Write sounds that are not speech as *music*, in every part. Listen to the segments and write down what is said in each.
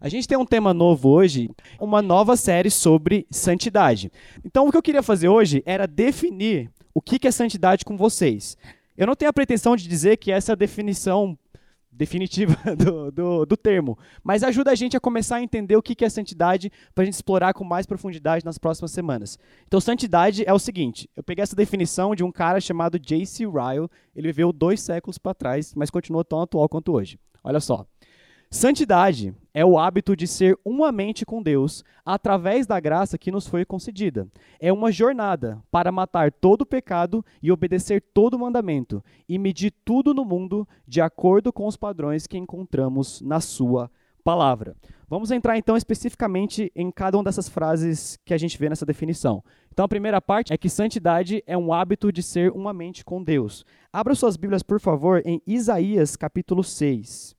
A gente tem um tema novo hoje, uma nova série sobre santidade. Então, o que eu queria fazer hoje era definir o que é santidade com vocês. Eu não tenho a pretensão de dizer que essa é a definição definitiva *laughs* do, do, do, termo, mas ajuda a gente a começar a entender o que é santidade para a gente explorar com mais profundidade nas próximas semanas. Então, santidade é o seguinte: eu peguei essa definição de um cara chamado J.C. Ryle, ele viveu dois séculos para trás, mas continua tão atual quanto hoje. Olha só. Santidade é o hábito de ser uma mente com Deus através da graça que nos foi concedida. É uma jornada para matar todo pecado e obedecer todo mandamento e medir tudo no mundo de acordo com os padrões que encontramos na Sua palavra. Vamos entrar então especificamente em cada uma dessas frases que a gente vê nessa definição. Então a primeira parte é que santidade é um hábito de ser uma mente com Deus. Abra suas Bíblias, por favor, em Isaías capítulo 6.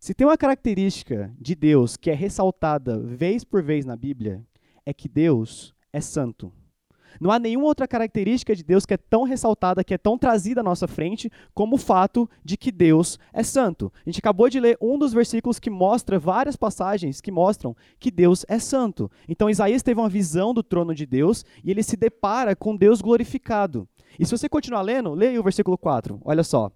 Se tem uma característica de Deus que é ressaltada vez por vez na Bíblia, é que Deus é santo. Não há nenhuma outra característica de Deus que é tão ressaltada, que é tão trazida à nossa frente, como o fato de que Deus é santo. A gente acabou de ler um dos versículos que mostra várias passagens que mostram que Deus é santo. Então Isaías teve uma visão do trono de Deus e ele se depara com Deus glorificado. E se você continuar lendo, leia o versículo 4. Olha só.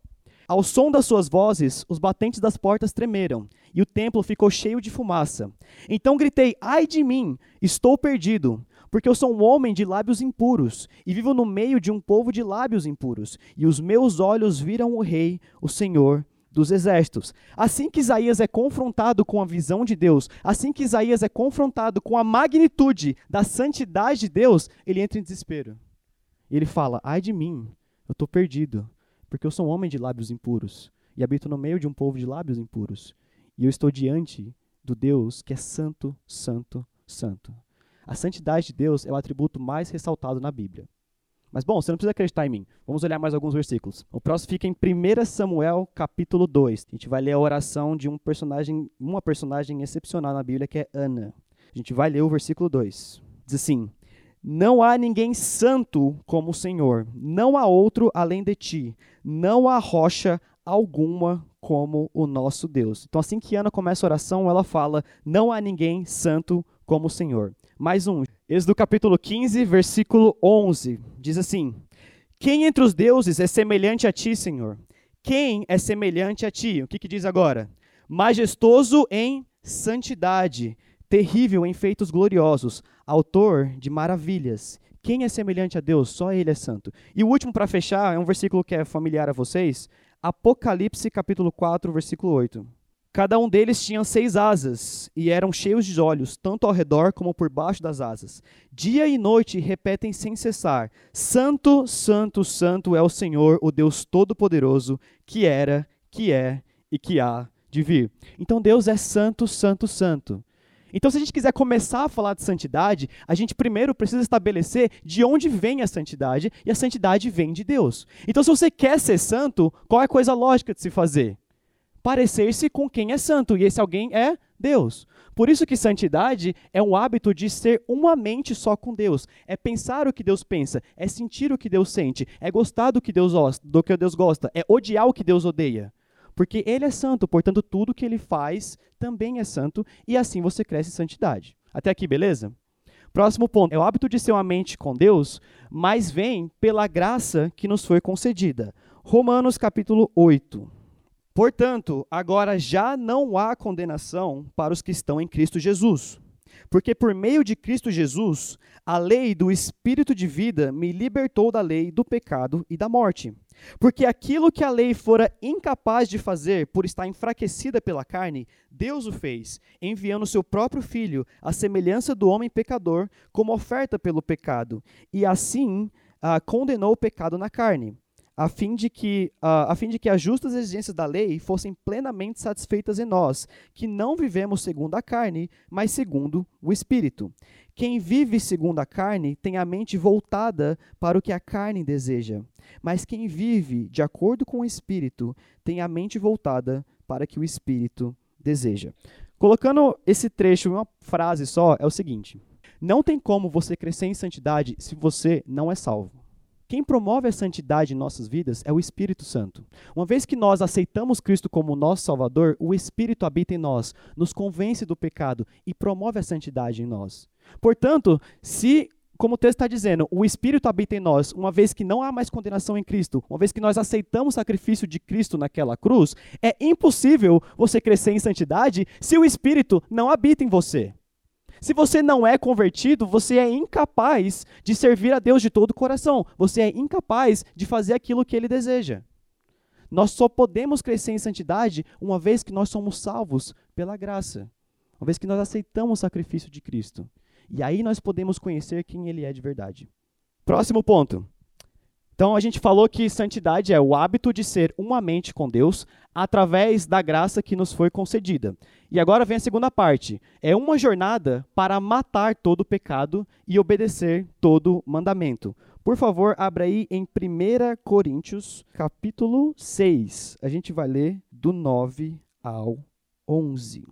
Ao som das suas vozes, os batentes das portas tremeram, e o templo ficou cheio de fumaça. Então gritei: Ai de mim, estou perdido, porque eu sou um homem de lábios impuros, e vivo no meio de um povo de lábios impuros, e os meus olhos viram o Rei, o Senhor dos exércitos. Assim que Isaías é confrontado com a visão de Deus, assim que Isaías é confrontado com a magnitude da santidade de Deus, ele entra em desespero. Ele fala: Ai de mim, eu estou perdido porque eu sou um homem de lábios impuros e habito no meio de um povo de lábios impuros. E eu estou diante do Deus que é santo, santo, santo. A santidade de Deus é o atributo mais ressaltado na Bíblia. Mas bom, você não precisa acreditar em mim. Vamos olhar mais alguns versículos. O próximo fica em 1 Samuel, capítulo 2. A gente vai ler a oração de um personagem, uma personagem excepcional na Bíblia que é Ana. A gente vai ler o versículo 2. Diz assim: não há ninguém santo como o Senhor, não há outro além de ti, não há rocha alguma como o nosso Deus. Então, assim que Ana começa a oração, ela fala: Não há ninguém santo como o Senhor. Mais um, Êxodo capítulo 15, versículo 11, diz assim: Quem entre os deuses é semelhante a ti, Senhor? Quem é semelhante a ti? O que, que diz agora? Majestoso em santidade, terrível em feitos gloriosos, autor de maravilhas. Quem é semelhante a Deus? Só Ele é santo. E o último para fechar é um versículo que é familiar a vocês, Apocalipse capítulo 4, versículo 8. Cada um deles tinha seis asas e eram cheios de olhos, tanto ao redor como por baixo das asas. Dia e noite repetem sem cessar: Santo, Santo, Santo é o Senhor, o Deus Todo-Poderoso, que era, que é e que há de vir. Então Deus é Santo, Santo, Santo. Então, se a gente quiser começar a falar de santidade, a gente primeiro precisa estabelecer de onde vem a santidade, e a santidade vem de Deus. Então, se você quer ser santo, qual é a coisa lógica de se fazer? Parecer-se com quem é santo, e esse alguém é Deus. Por isso que santidade é um hábito de ser uma mente só com Deus. É pensar o que Deus pensa, é sentir o que Deus sente, é gostar do que Deus, do que Deus gosta, é odiar o que Deus odeia. Porque ele é santo, portanto, tudo que ele faz também é santo, e assim você cresce em santidade. Até aqui, beleza? Próximo ponto. É o hábito de ser uma mente com Deus, mas vem pela graça que nos foi concedida. Romanos capítulo 8. Portanto, agora já não há condenação para os que estão em Cristo Jesus. Porque por meio de Cristo Jesus, a lei do Espírito de vida me libertou da lei do pecado e da morte. Porque aquilo que a lei fora incapaz de fazer por estar enfraquecida pela carne, Deus o fez, enviando seu próprio filho, à semelhança do homem pecador, como oferta pelo pecado, e assim ah, condenou o pecado na carne a fim de que uh, a fim de que as justas exigências da lei fossem plenamente satisfeitas em nós, que não vivemos segundo a carne, mas segundo o espírito. Quem vive segundo a carne tem a mente voltada para o que a carne deseja, mas quem vive de acordo com o espírito tem a mente voltada para o que o espírito deseja. Colocando esse trecho em uma frase só, é o seguinte: Não tem como você crescer em santidade se você não é salvo. Quem promove a santidade em nossas vidas é o Espírito Santo. Uma vez que nós aceitamos Cristo como nosso Salvador, o Espírito habita em nós, nos convence do pecado e promove a santidade em nós. Portanto, se como o texto está dizendo, o Espírito habita em nós, uma vez que não há mais condenação em Cristo, uma vez que nós aceitamos o sacrifício de Cristo naquela cruz, é impossível você crescer em santidade se o Espírito não habita em você. Se você não é convertido, você é incapaz de servir a Deus de todo o coração. Você é incapaz de fazer aquilo que ele deseja. Nós só podemos crescer em santidade uma vez que nós somos salvos pela graça. Uma vez que nós aceitamos o sacrifício de Cristo. E aí nós podemos conhecer quem ele é de verdade. Próximo ponto. Então a gente falou que santidade é o hábito de ser uma mente com Deus através da graça que nos foi concedida. E agora vem a segunda parte. É uma jornada para matar todo pecado e obedecer todo mandamento. Por favor, abra aí em 1 Coríntios, capítulo 6. A gente vai ler do 9 ao 11.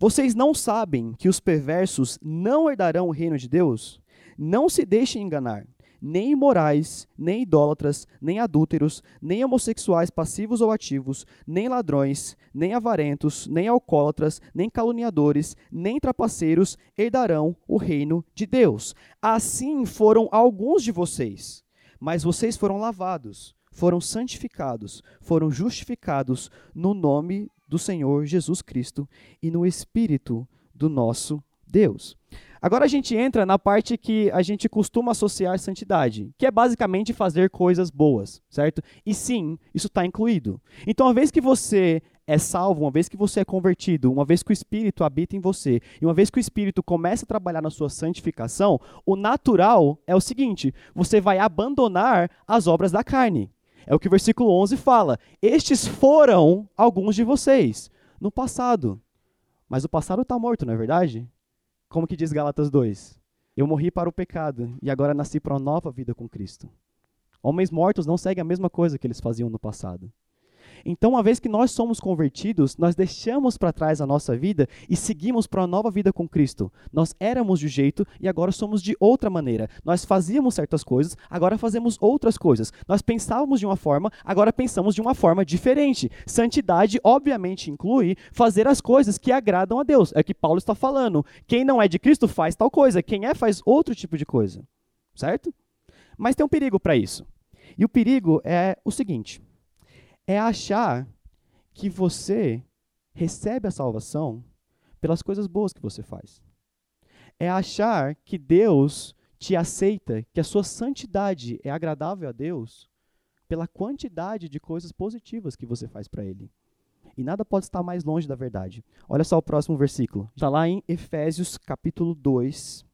Vocês não sabem que os perversos não herdarão o reino de Deus? Não se deixem enganar nem imorais, nem idólatras, nem adúlteros, nem homossexuais passivos ou ativos, nem ladrões, nem avarentos, nem alcoólatras, nem caluniadores, nem trapaceiros herdarão o reino de Deus. Assim foram alguns de vocês, mas vocês foram lavados, foram santificados, foram justificados no nome do Senhor Jesus Cristo e no Espírito do nosso Deus. Agora a gente entra na parte que a gente costuma associar santidade, que é basicamente fazer coisas boas, certo? E sim, isso está incluído. Então, uma vez que você é salvo, uma vez que você é convertido, uma vez que o Espírito habita em você, e uma vez que o Espírito começa a trabalhar na sua santificação, o natural é o seguinte: você vai abandonar as obras da carne. É o que o versículo 11 fala. Estes foram alguns de vocês no passado. Mas o passado está morto, não é verdade? Como que diz Gálatas 2? Eu morri para o pecado e agora nasci para uma nova vida com Cristo. Homens mortos não seguem a mesma coisa que eles faziam no passado. Então, uma vez que nós somos convertidos, nós deixamos para trás a nossa vida e seguimos para uma nova vida com Cristo. Nós éramos de um jeito e agora somos de outra maneira. Nós fazíamos certas coisas, agora fazemos outras coisas. Nós pensávamos de uma forma, agora pensamos de uma forma diferente. Santidade, obviamente, inclui fazer as coisas que agradam a Deus. É o que Paulo está falando. Quem não é de Cristo faz tal coisa, quem é faz outro tipo de coisa. Certo? Mas tem um perigo para isso. E o perigo é o seguinte: é achar que você recebe a salvação pelas coisas boas que você faz. É achar que Deus te aceita, que a sua santidade é agradável a Deus pela quantidade de coisas positivas que você faz para Ele. E nada pode estar mais longe da verdade. Olha só o próximo versículo. Está lá em Efésios capítulo 2.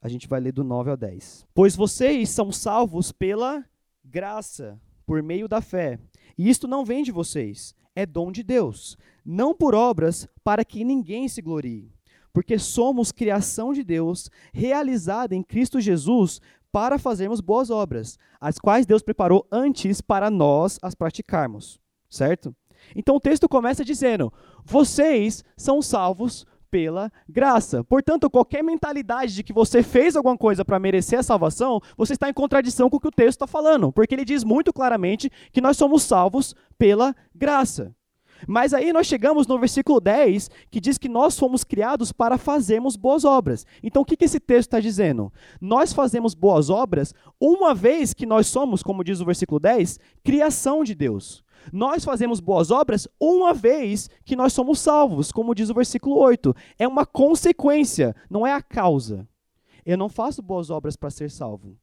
A gente vai ler do 9 ao 10. Pois vocês são salvos pela graça, por meio da fé. E isto não vem de vocês, é dom de Deus, não por obras, para que ninguém se glorie. Porque somos criação de Deus, realizada em Cristo Jesus, para fazermos boas obras, as quais Deus preparou antes para nós as praticarmos. Certo? Então o texto começa dizendo: Vocês são salvos pela graça. Portanto, qualquer mentalidade de que você fez alguma coisa para merecer a salvação, você está em contradição com o que o texto está falando, porque ele diz muito claramente que nós somos salvos pela graça. Mas aí nós chegamos no versículo 10, que diz que nós fomos criados para fazermos boas obras. Então o que, que esse texto está dizendo? Nós fazemos boas obras uma vez que nós somos, como diz o versículo 10, criação de Deus. Nós fazemos boas obras uma vez que nós somos salvos, como diz o versículo 8. É uma consequência, não é a causa. Eu não faço boas obras para ser salvo.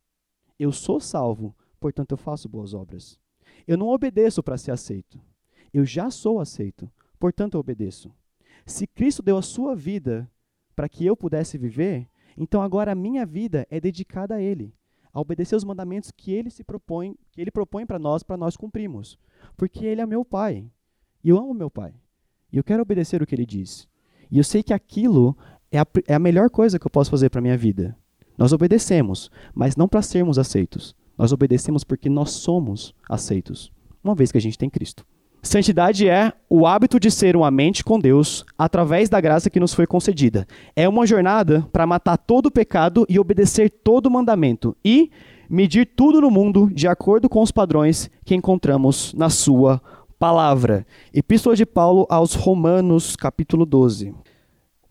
Eu sou salvo, portanto eu faço boas obras. Eu não obedeço para ser aceito. Eu já sou aceito, portanto eu obedeço. Se Cristo deu a sua vida para que eu pudesse viver, então agora a minha vida é dedicada a Ele, a obedecer os mandamentos que Ele se propõe, que Ele propõe para nós, para nós cumprirmos porque ele é meu pai. E eu amo meu pai. E eu quero obedecer o que ele diz. E eu sei que aquilo é a, é a melhor coisa que eu posso fazer para minha vida. Nós obedecemos, mas não para sermos aceitos. Nós obedecemos porque nós somos aceitos, uma vez que a gente tem Cristo. Santidade é o hábito de ser uma mente com Deus através da graça que nos foi concedida. É uma jornada para matar todo pecado e obedecer todo mandamento e medir tudo no mundo de acordo com os padrões que encontramos na sua palavra. Epístola de Paulo aos Romanos, capítulo 12.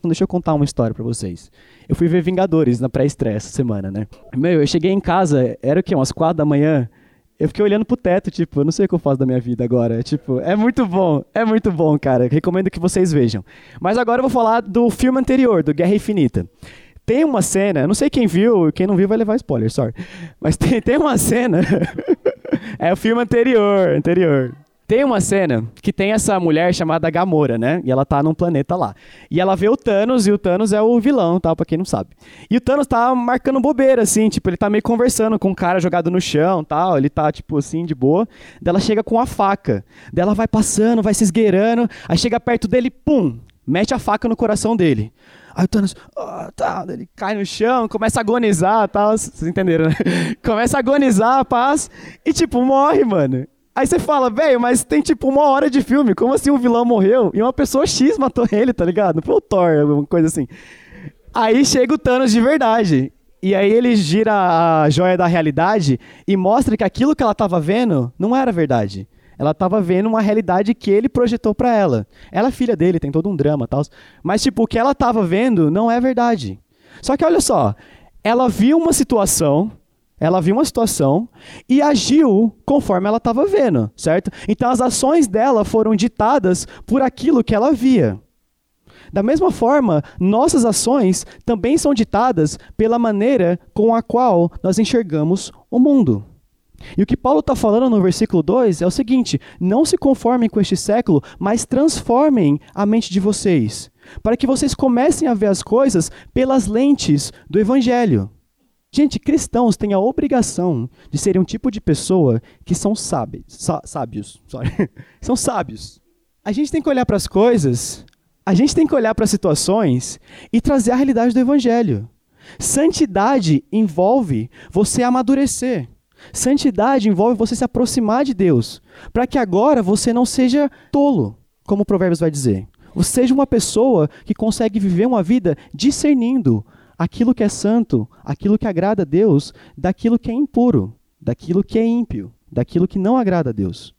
Então, deixa eu contar uma história para vocês. Eu fui ver Vingadores na pré-estreia essa semana, né? Meu, eu cheguei em casa, era o quê? Umas quatro da manhã. Eu fiquei olhando pro teto, tipo, eu não sei o que eu faço da minha vida agora. Tipo, é muito bom, é muito bom, cara. Recomendo que vocês vejam. Mas agora eu vou falar do filme anterior, do Guerra Infinita. Tem uma cena, não sei quem viu, quem não viu vai levar spoiler, sorry. Mas tem, tem uma cena. *laughs* é o filme anterior, anterior. Tem uma cena que tem essa mulher chamada Gamora, né? E ela tá num planeta lá. E ela vê o Thanos, e o Thanos é o vilão, tal, pra quem não sabe. E o Thanos tá marcando bobeira, assim, tipo, ele tá meio conversando com um cara jogado no chão, tal, ele tá, tipo, assim, de boa. Daí ela chega com a faca. Daí ela vai passando, vai se esgueirando, aí chega perto dele, pum, mete a faca no coração dele. Aí o Thanos, oh, tá, ele cai no chão, começa a agonizar, tal, vocês entenderam, né? *laughs* começa a agonizar, paz, e tipo, morre, mano. Aí você fala, velho, mas tem tipo uma hora de filme, como assim um vilão morreu e uma pessoa X matou *laughs* ele, tá ligado? Foi o Thor, alguma coisa assim. Aí chega o Thanos de verdade. E aí ele gira a joia da realidade e mostra que aquilo que ela estava vendo não era verdade. Ela estava vendo uma realidade que ele projetou para ela. Ela é filha dele, tem todo um drama, tal. Mas tipo, o que ela estava vendo não é verdade. Só que olha só, ela viu uma situação ela viu uma situação e agiu conforme ela estava vendo, certo? Então as ações dela foram ditadas por aquilo que ela via. Da mesma forma, nossas ações também são ditadas pela maneira com a qual nós enxergamos o mundo. E o que Paulo está falando no versículo 2 é o seguinte: não se conformem com este século, mas transformem a mente de vocês, para que vocês comecem a ver as coisas pelas lentes do Evangelho. Gente, cristãos têm a obrigação de serem um tipo de pessoa que são sábios. sábios, *laughs* são sábios. A gente tem que olhar para as coisas, a gente tem que olhar para as situações e trazer a realidade do evangelho. Santidade envolve você amadurecer. Santidade envolve você se aproximar de Deus, para que agora você não seja tolo, como o Provérbios vai dizer. Você seja uma pessoa que consegue viver uma vida discernindo aquilo que é santo, aquilo que agrada a Deus, daquilo que é impuro, daquilo que é ímpio, daquilo que não agrada a Deus.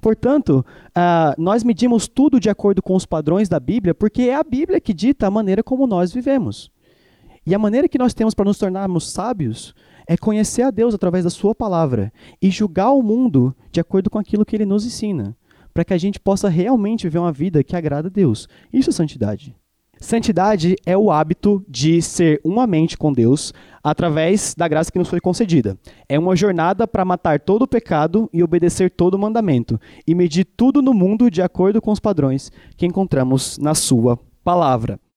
Portanto, uh, nós medimos tudo de acordo com os padrões da Bíblia, porque é a Bíblia que dita a maneira como nós vivemos. E a maneira que nós temos para nos tornarmos sábios é conhecer a Deus através da Sua palavra e julgar o mundo de acordo com aquilo que Ele nos ensina, para que a gente possa realmente viver uma vida que agrada a Deus. Isso é santidade. Santidade é o hábito de ser uma mente com Deus através da graça que nos foi concedida. É uma jornada para matar todo o pecado e obedecer todo o mandamento, e medir tudo no mundo de acordo com os padrões que encontramos na Sua palavra.